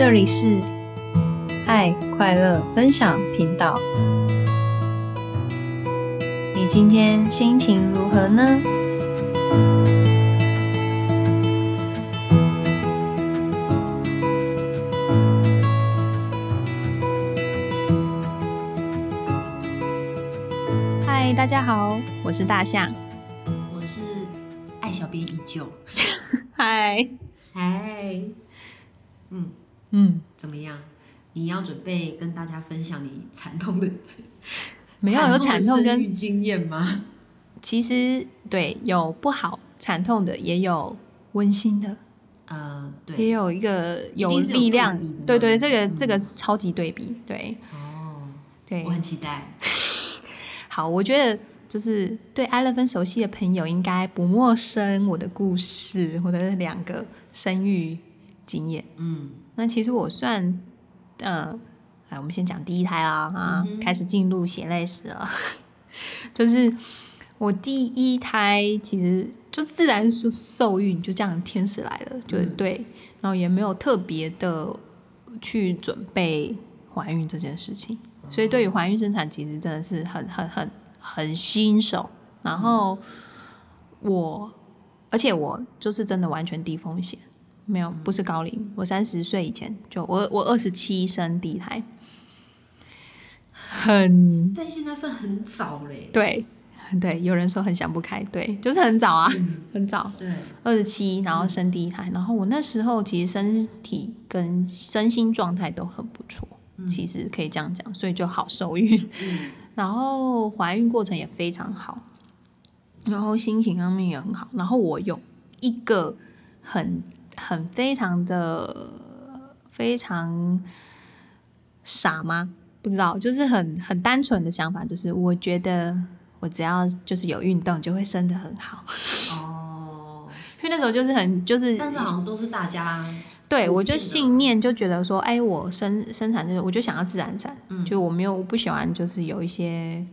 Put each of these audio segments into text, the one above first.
这里是爱快乐分享频道。你今天心情如何呢？嗨，大家好，我是大象。我是爱小编依旧。嗨，嗨，嗯，嗯，怎么样？你要准备跟大家分享你惨痛的 没有有惨痛跟育经验吗？其实对有不好惨痛的，也有温馨的。呃，也，有一个有力量对对对，这个嗯这个超级对比，对哦，对我。很期待。好，我觉得就是对艾乐芬熟悉的朋友应该不陌生我的故事，我的两个生育经验。嗯，那其实我算，呃，来，我们先讲第一胎啦，啊，嗯开始进入血泪史了。就是我第一胎其实就自然受受孕，就这样天使来了，就、嗯对，然后也没有特别的去准备怀孕这件事情，所以对于怀孕生产其实真的是很很很很新手。然后我，而且我就是真的完全低风险，没有不是高龄，我三十岁以前就我我二十七生第一胎，很在现在算很早嘞。对对，有人说很想不开，对，就是很早啊，嗯，很早，对，二十七，然后生第一胎，然后我那时候其实身体跟身心状态都很不错，其实可以这样讲，所以就好受孕，嗯。然后怀孕过程也非常好，然后心情上面也很好，然后我有一个很很非常的非常傻吗？不知道，就是很很单纯的想法，就是我觉得我只要就是有运动就会生的很好，哦，因为那时候就是很就是但是好像都是大家对，我就信念就觉得说，哎，我生生产这个，我就想要自然产，嗯。就我没有我不喜欢就是有一些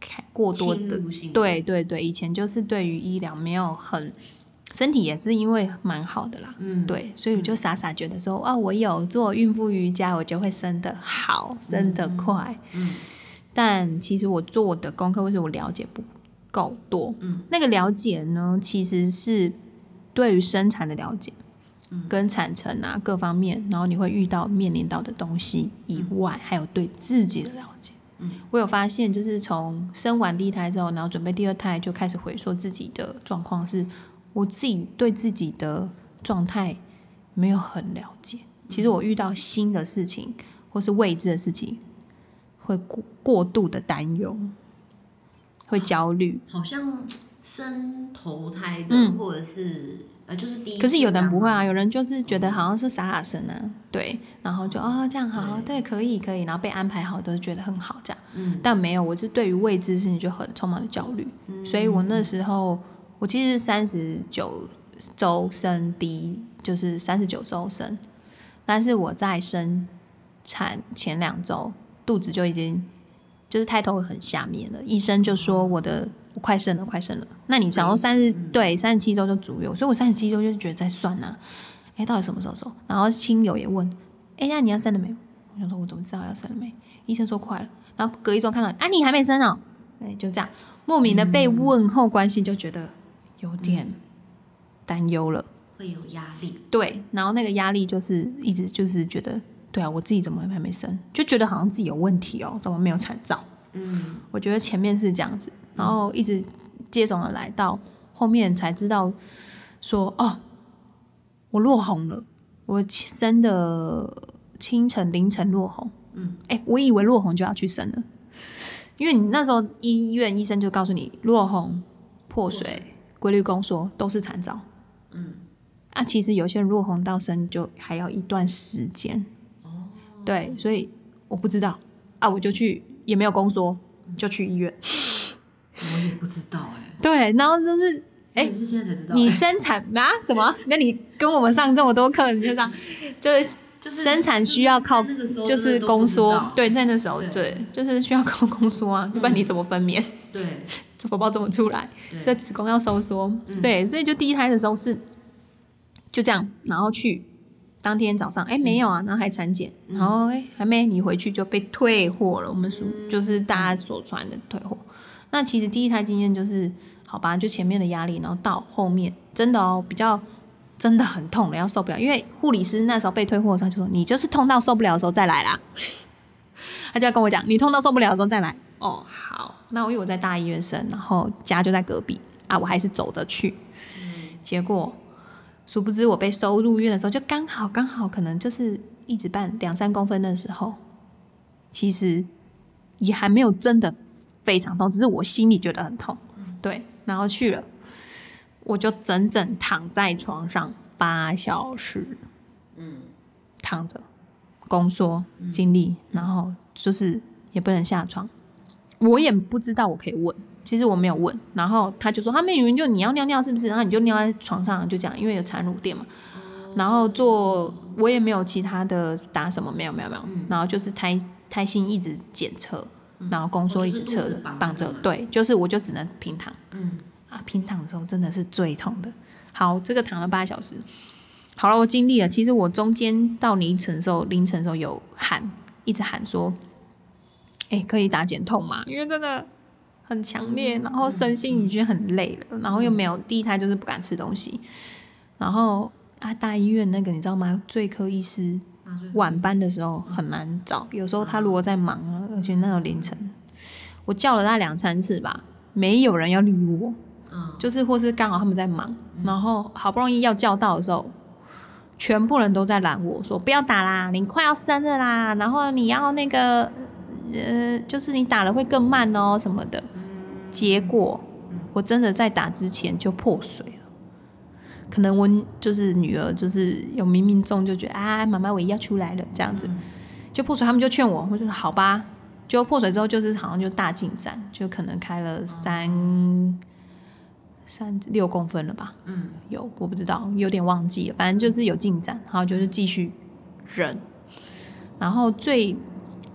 开过多的。对对对，以前就是对于医疗没有很身体也是因为蛮好的啦，嗯，对，所以我就傻傻觉得说，啊，我有做孕妇瑜伽，我就会生得好，生得快，嗯。但其实我做的功课或是我了解不够多，嗯，那个了解呢，其实是对于生产的了解，嗯。跟产程啊各方面，然后你会遇到面临到的东西以外，还有对自己的了解。嗯，我有发现，就是从生完第一胎之后，然后准备第二胎，就开始回溯自己的状况，是我自己对自己的状态没有很了解。其实我遇到新的事情或是未知的事情，会过过度的担忧，会焦虑。好像生投胎的，嗯。或者是呃，就是第一次可是有的人不会啊，有人就是觉得好像是傻傻生啊，对，然后就哦这样好，对，可以可以，然后被安排好都觉得很好这样，嗯。但没有，我是对于未知事情就很充满了焦虑，嗯。所以我那时候我其实是三十九周生第一，就是三十九周生，但是我在生产前两周肚子就已经就是胎头很下面了，医生就说我的我快生了，快生了。那你想说三十嗯。对三十七周就足有，所以我三十七周就觉得在算呐、哎，到底什么时候生？然后亲友也问，哎，那你要生了没有？我想说我怎么知道要生了没？医生说快了，然后隔一周看到啊你还没生哦，哎就这样。莫名的被问候关系就觉得有点担忧了。会有压力，对，然后那个压力就是一直就是觉得，对啊，我自己怎么还没生，就觉得好像自己有问题哦，怎么没有产兆？嗯我觉得前面是这样子，然后一直接踵而来，到后面才知道说，哦，我落红了，我生的清晨凌晨落红，嗯，哎，我以为落红就要去生了，因为你那时候医院医生就告诉你落红、破水、规律宫缩都是产兆，嗯，啊，其实有些人落红到生就还要一段时间，哦，对，所以我不知道。啊，我就去也没有宫缩，就去医院。我也不知道哎，对，然后就是哎我也是现在才知道，你哎生产啊？什么？那你跟我们上这么多课，你就这样，就是就是生产需要靠就是宫缩对，在那时候对。对，就是需要靠宫缩啊，要不然你怎么分娩？对。这宝宝怎么出来？对这子宫要收缩，嗯对，所以就第一胎的时候是就这样，然后去当天早上，哎、没有啊，然后还产检，然后哎、还没，你回去就被退货了。我们说就是大家所传的退货。那其实第一胎经验就是，好吧，就前面的压力，然后到后面真的哦，比较真的很痛了，要受不了。因为护理师那时候被退货的时候，他就说你就是痛到受不了的时候再来啦。他就要跟我讲，你痛到受不了的时候再来。哦，好，那我因为我在大医院生，然后家就在隔壁啊，我还是走得去。结果殊不知我被收入院的时候，就刚好刚好可能就是一指半两三公分的时候，其实也还没有真的非常痛，只是我心里觉得很痛。对，然后去了，我就整整躺在床上八小时，嗯，躺着宫缩经历，然后就是也不能下床，我也不知道我可以问，其实我没有问，然后他就说他们以为就你要尿尿是不是？然后你就尿在床上就这样，因为有产乳垫嘛。然后做我也没有其他的打什么，没有没有没有，然后就是胎胎心一直检测，然后宫缩一直测绑绑着对，就是我就只能平躺。嗯啊，平躺的时候真的是最痛的。好，这个躺了八小时，好了，我经历了。其实我中间到凌晨的时候，凌晨的时候有喊，一直喊说，哎、可以打减痛吗？因为真的很强烈，然后身心已经很累了，然后又没有第一胎就是不敢吃东西，然后啊，大医院那个你知道吗？最科医师晚班的时候很难找，有时候他如果在忙啊，而且那种凌晨，我叫了他两三次吧，没有人要理我。嗯就是或是刚好他们在忙，然后好不容易要叫到的时候，全部人都在拦我说不要打啦，你快要生了啦，然后你要那个呃，就是你打了会更慢哦什么的。结果我真的在打之前就破水了，可能我就是女儿就是有冥冥中就觉得啊，妈妈我也要出来了这样子，就破水，他们就劝我，我就说好吧。就破水之后，就是好像就大进展，就可能开了三三六公分了吧，嗯。有我不知道，有点忘记了，反正就是有进展，然后就是继续忍。然后最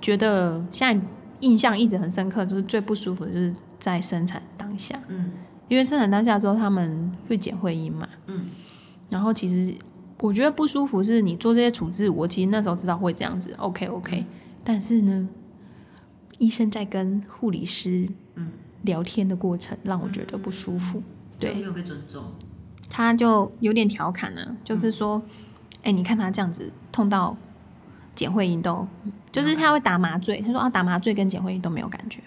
觉得现在印象一直很深刻，就是最不舒服的就是在生产当下，嗯。因为生产当下之后他们会剪会阴嘛，嗯。然后其实我觉得不舒服是你做这些处置，我其实那时候知道会这样子，OK OK，但是呢，医生在跟护理师嗯，聊天的过程让我觉得不舒服，对。就没有被尊重，他就有点调侃呢，就是说，哎、你看他这样子痛到剪会阴都，就是他会打麻醉，他说啊打麻醉跟简慧英都没有感觉，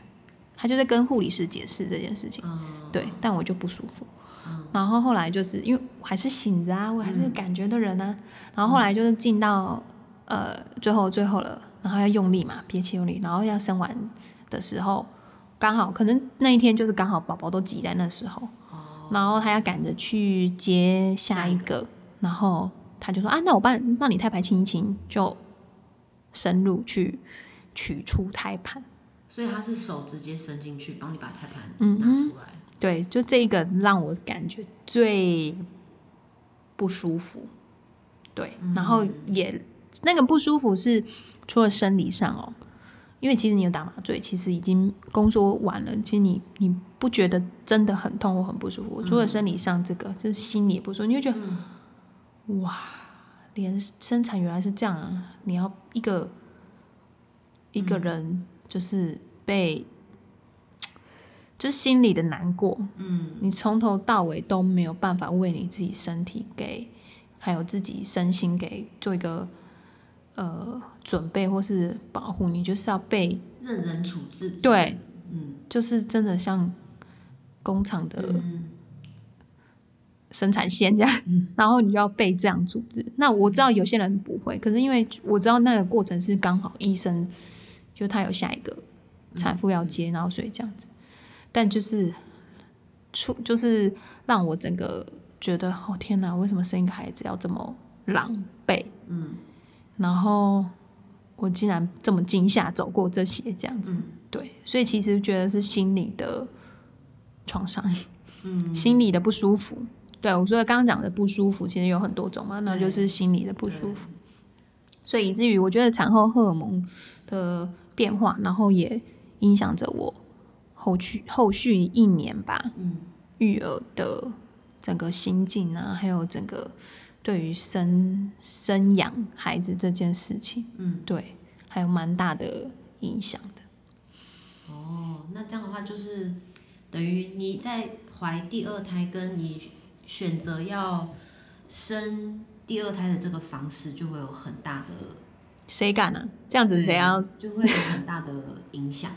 他就在跟护理师解释这件事情，嗯，对，但我就不舒服。嗯。然后后来就是因为我还是醒着啊，我还是感觉的人啊。然后后来就是进到呃最后最后了，然后要用力嘛，憋气用力，然后要生完的时候，刚好可能那一天就是刚好宝宝都挤在那时候，哦，然后他要赶着去接下一个，然后他就说啊，那我帮帮你胎盘清一清，就深入去取出胎盘。所以他是手直接伸进去，帮你把胎盘拿出来，对，就这个让我感觉最不舒服。对，然后也那个不舒服是除了生理上哦，因为其实你有打麻醉，其实已经工作完了，其实你你不觉得真的很痛或很不舒服。除了生理上这个，就是心里也不舒服，你会觉得、哇，连生产原来是这样啊！你要一个一个人就是被。就是心里的难过，嗯你从头到尾都没有办法为你自己身体给，还有自己身心给做一个呃准备或是保护，你就是要被，任人处置，对，嗯就是真的像工厂的嗯生产线这样，然后你就要被这样组织。那我知道有些人不会，可是因为我知道那个过程是刚好医生就他有下一个产妇要接，然后所以这样子，但就是出就是让我整个觉得哦天哪，为什么生一个孩子要这么狼狈？嗯然后我竟然这么惊吓走过这些这样子，嗯对，所以其实觉得是心理的创伤。嗯，心理的不舒服。对我说刚刚讲的不舒服，其实有很多种嘛，那就是心理的不舒服。所以以至于我觉得产后荷尔蒙的变化，然后也影响着我后续后续一年吧嗯育儿的整个心境啊，还有整个对于生生养孩子这件事情，嗯，对，还有蛮大的影响的。哦，那这样的话就是等于你在怀第二胎，跟你选择要生第二胎的这个方式，就会有很大的谁敢啊？这样子谁要？就会有很大的影响。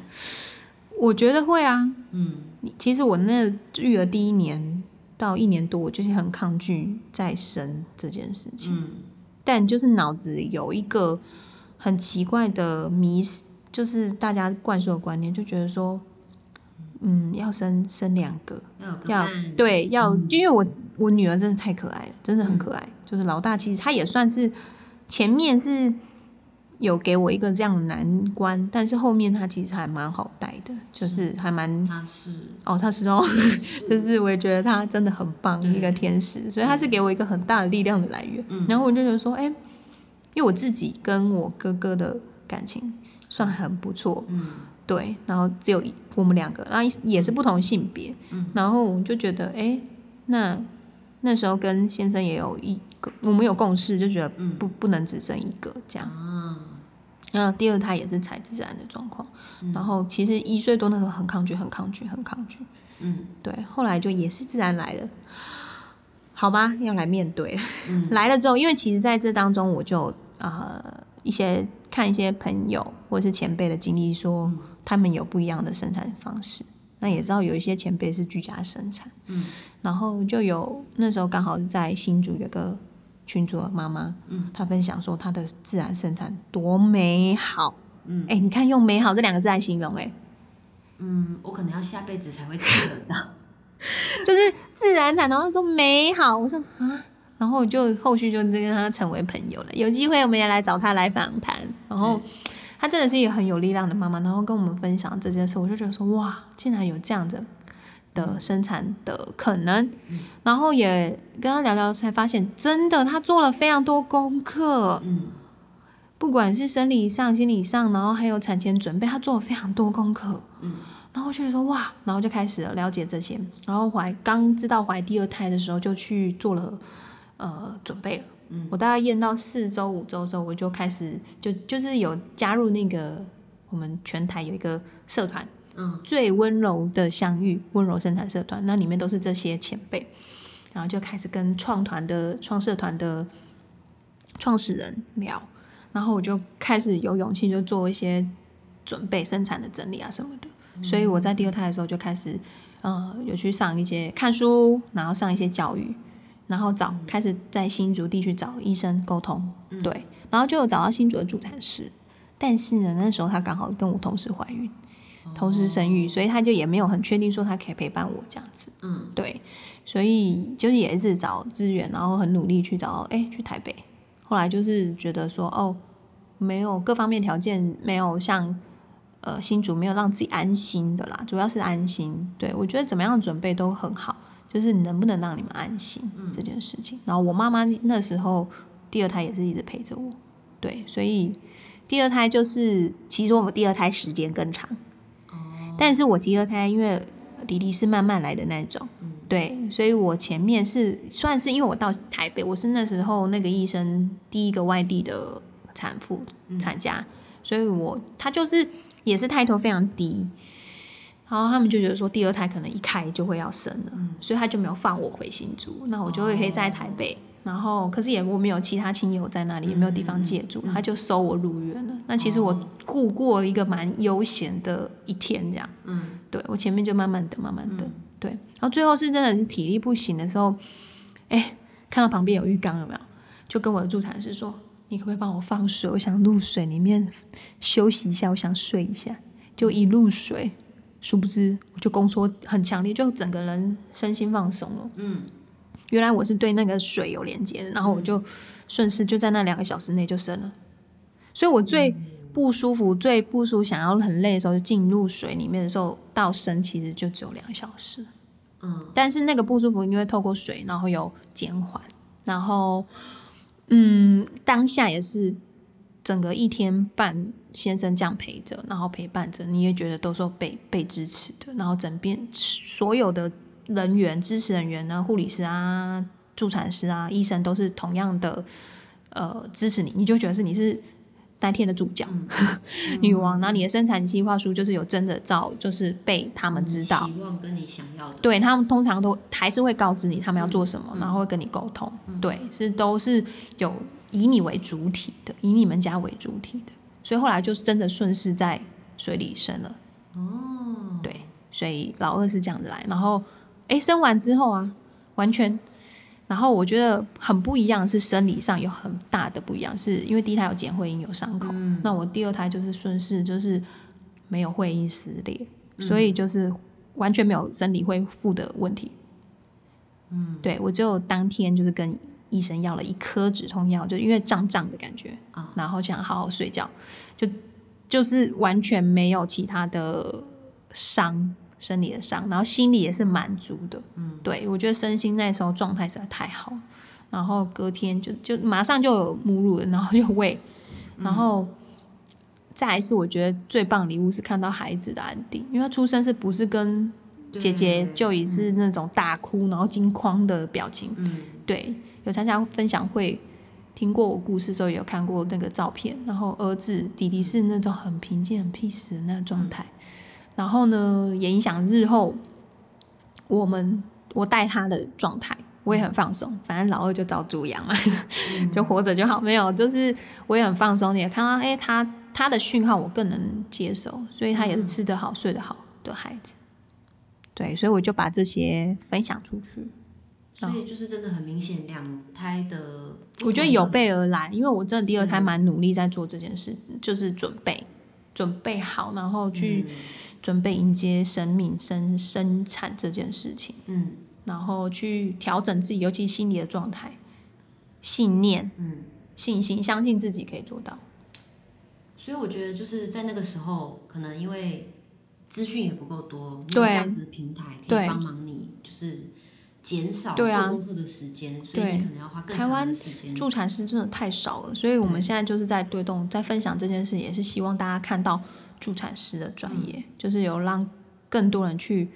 我觉得会啊。嗯你其实我那育儿第一年到一年多，我就是很抗拒再生这件事情。嗯但就是脑子有一个很奇怪的迷思，就是大家灌输的观念，就觉得说，嗯，要生生两个，要对，要，嗯。因为我我女儿真的太可爱了，真的很可爱。就是老大，其实她也算是前面是有给我一个这样的难关，但是后面她其实还蛮好带的，就是还蛮他是。哦，她是哦，就是我也觉得她真的很棒，一个天使，所以她是给我一个很大的力量的来源。嗯。然后我就觉得说，哎、因为我自己跟我哥哥的感情算很不错，嗯对，然后只有一我们两个，然后也是不同性别，嗯。然后我就觉得，哎、那那时候跟先生也有一个，我们有共识，就觉得嗯。不不能只生一个这样。啊，然后第二胎也是才自然的状况，嗯。然后其实一岁多那时候很抗拒，很抗拒，很抗拒，嗯。对，后来就也是自然来了。好吧，要来面对。嗯。来了之后，因为其实在这当中，我就呃一些看一些朋友或者是前辈的经历说，嗯他们有不一样的生产方式。那也知道有一些前辈是居家生产，嗯然后就有那时候刚好是在新竹有个群主的妈妈，嗯，她分享说她的自然生产多美好，嗯。哎、你看用美好这两个字来形容、哎，嗯，我可能要下辈子才会体会到。就是自然产，然后说美好，我说啊，然后就后续就跟他成为朋友了。有机会我们也来找他来访谈，然后她真的是一个很有力量的妈妈，然后跟我们分享这件事，我就觉得说哇，竟然有这样的的生产的可能，然后也跟她聊聊，才发现真的她做了非常多功课，嗯。不管是生理上、心理上，然后还有产前准备，她做了非常多功课。嗯。然后我就觉得说哇，然后就开始了了解这些，然后怀刚知道怀第二胎的时候，就去做了呃准备了。嗯。我大概验到四周五周的时候，我就开始就就是有加入那个我们全台有一个社团，嗯。最温柔的相遇温柔生产社团，那里面都是这些前辈，然后就开始跟创团的创社团的创始人聊，然后我就开始有勇气就做一些准备生产的整理啊什么的，所以我在第二胎的时候就开始呃有去上一些看书，然后上一些教育。然后找开始在新竹地区找医生沟通，嗯对，然后就有找到新竹的助产师，但是呢，那时候她刚好跟我同时怀孕，同时生育，所以他就也没有很确定说他可以陪伴我这样子，嗯。对，所以就是也是找资源，然后很努力去找，哎，去台北，后来就是觉得说，哦，没有各方面条件没有像呃新竹没有让自己安心的啦，主要是安心，对我觉得怎么样准备都很好，就是能不能让你们安心嗯。这件事情。然后我妈妈那时候第二胎也是一直陪着我，对，所以第二胎就是其实我们第二胎时间更长。哦。但是我第二胎因为弟弟是慢慢来的那种，嗯。对，所以我前面是算是因为我到台北，我是那时候那个医生第一个外地的产妇嗯。产家，所以我他就是也是抬头非常低，然后他们就觉得说第二胎可能一开就会要生了，嗯所以他就没有放我回新竹，那我就会可以在台北。然后，可是也我没有其他亲友在那里，也没有地方借住，他就收我入院了。那其实我过过一个蛮悠闲的一天，这样。嗯对我前面就慢慢等，慢慢等，嗯对，然后最后是真的是体力不行的时候，哎，看到旁边有浴缸有没有？就跟我的助产师说，你可不可以帮我放水？我想入水里面休息一下，我想睡一下。就一入水，殊不知我就宫缩很强烈，就整个人身心放松了。嗯原来我是对那个水有连接的，然后我就顺势就在那两个小时内就生了。所以我最不舒服、最不舒服、想要很累的时候，就进入水里面的时候，到生其实就只有两个小时。嗯但是那个不舒服因为透过水，然后有减缓，然后嗯，当下也是整个一天半先生这样陪着，然后陪伴着，你也觉得都是被被支持的，然后整边所有的人员、支持人员呢，护理师啊、助产师啊、医生都是同样的呃支持你，你就觉得是你是那天的主角、女 王，然后 你的生产计划书就是有真的照，就是被他们知道。希望跟你想要的，对他们通常都还是会告知你他们要做什么，然后会跟你沟通。对，是都是有以你为主体的，以你们家为主体的，所以后来就是真的顺势在水里生了。哦，对，所以老二是这样子来，然后诶，生完之后啊，完全，然后我觉得很不一样，是生理上有很大的不一样，是因为第一胎有剪会阴有伤口，嗯那我第二胎就是顺势就是没有会阴撕裂，嗯所以就是完全没有生理恢复的问题。嗯，对我只有当天就是跟医生要了一颗止痛药，就因为胀胀的感觉，啊。然后想好好睡觉，就就是完全没有其他的伤，生理的伤，然后心里也是满足的。嗯，对我觉得身心那时候状态实在太好，然后隔天就就马上就有母乳了，然后就喂，然后。再一次我觉得最棒的礼物是看到孩子的安定，因为他出生是不是跟姐姐就已是那种大哭然后惊慌的表情，嗯对，有参加分享会，听过我故事的时候，也有看过那个照片。然后儿子弟弟是那种很平静、很 peace 的那个状态。然后呢，也影响日后我们我带他的状态，我也很放松。反正老二就照猪养嘛，就活着就好。没有，就是我也很放松。你也看到，哎、他他的讯号我更能接受，所以他也是吃得好、睡得好的孩子。对，所以我就把这些分享出去。所以就是真的很明显，两胎的，我觉得有备而来，因为我真的第二胎蛮努力在做这件事，就是准备准备好，然后去准备迎接生命生生产这件事情，嗯。然后去调整自己，尤其心理的状态、信念、嗯，信心，相信自己可以做到。所以我觉得就是在那个时候，可能因为资讯也不够多，没有对这样子的平台可以帮忙你，就是减少对啊做功课的时间，所以对你可能要花更长台湾的时间。助产师真的太少了，所以我们现在就是在推动，在分享这件事，也是希望大家看到助产师的专业，就是有让更多人去。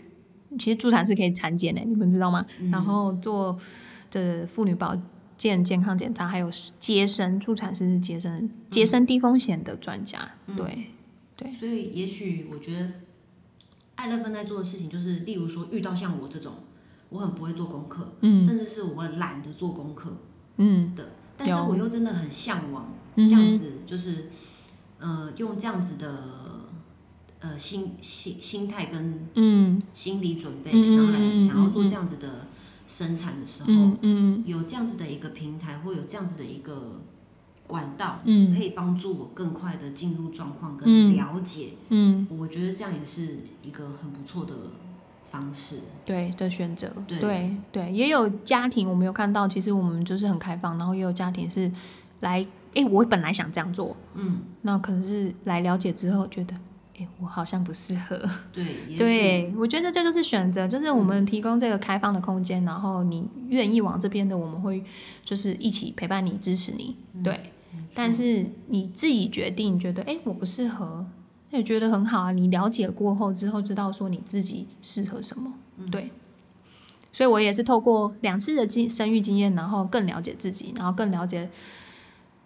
其实助产师可以产检呢，你们知道吗？然后做的妇女保健健康检查，还有接生，助产师是接生接生低风险的专家。对，对所以也许我觉得爱乐芬在做的事情，就是例如说遇到像我这种，我很不会做功课，嗯。甚至是我懒得做功课嗯。的，但是我又真的很向往这样子，就是呃用这样子的呃心心心态跟嗯。心理准备，然后来想要做嗯这样子的生产的时候，嗯。嗯有这样子的一个平台，或有这样子的一个管道，嗯。可以帮助我更快的进入状况跟嗯。了解。嗯，我觉得这样也是一个很不错的方式。对的选择，对对对，也有家庭我们有看到，其实我们就是很开放，然后也有家庭是来，哎，我本来想这样做，嗯，那可能是来了解之后觉得，哎，我好像不适合。对，对，我觉得这就是选择，就是我们提供这个开放的空间，然后你愿意往这边的，我们会就是一起陪伴你、支持你。对，但是你自己决定，觉得哎我不适合，那也觉得很好啊。你了解过后之后，知道说你自己适合什么，对。所以我也是透过两次的经生育经验，然后更了解自己，然后更了解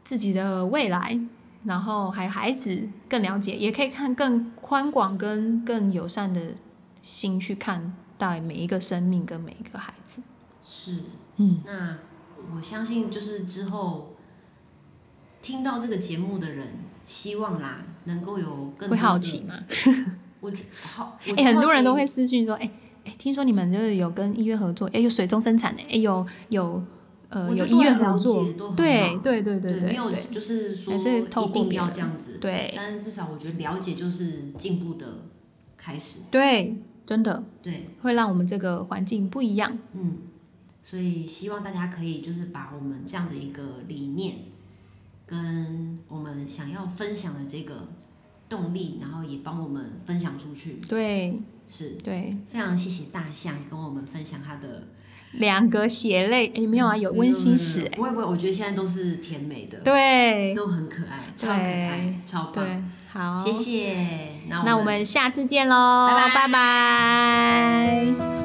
自己的未来，然后还有孩子更了解，也可以看更宽广跟更友善的心去看待每一个生命跟每一个孩子。是。嗯，那我相信，就是之后听到这个节目的人，希望啦能够有更多会好奇吗？我觉好，哎、很多人都会私信说，哎、哎、听说你们就是有跟医院合作，哎、有水中生产的，哎、有有呃有医院合作。对，对对对对没有对。就是说还是透一定要这样子，对。但是至少我觉得了解就是进步的开始，对，真的。对，会让我们这个环境不一样。嗯，所以希望大家可以就是把我们这样的一个理念，想要分享的这个动力，然后也帮我们分享出去，对。是。对，非常谢谢大象跟我们分享他的。两个血泪，哎、没有啊，有温馨史、哎，不会不会，我觉得现在都是甜美的，对。都很可爱，超可爱，超棒，对，好，谢谢，那那我们下次见喽，拜拜。拜拜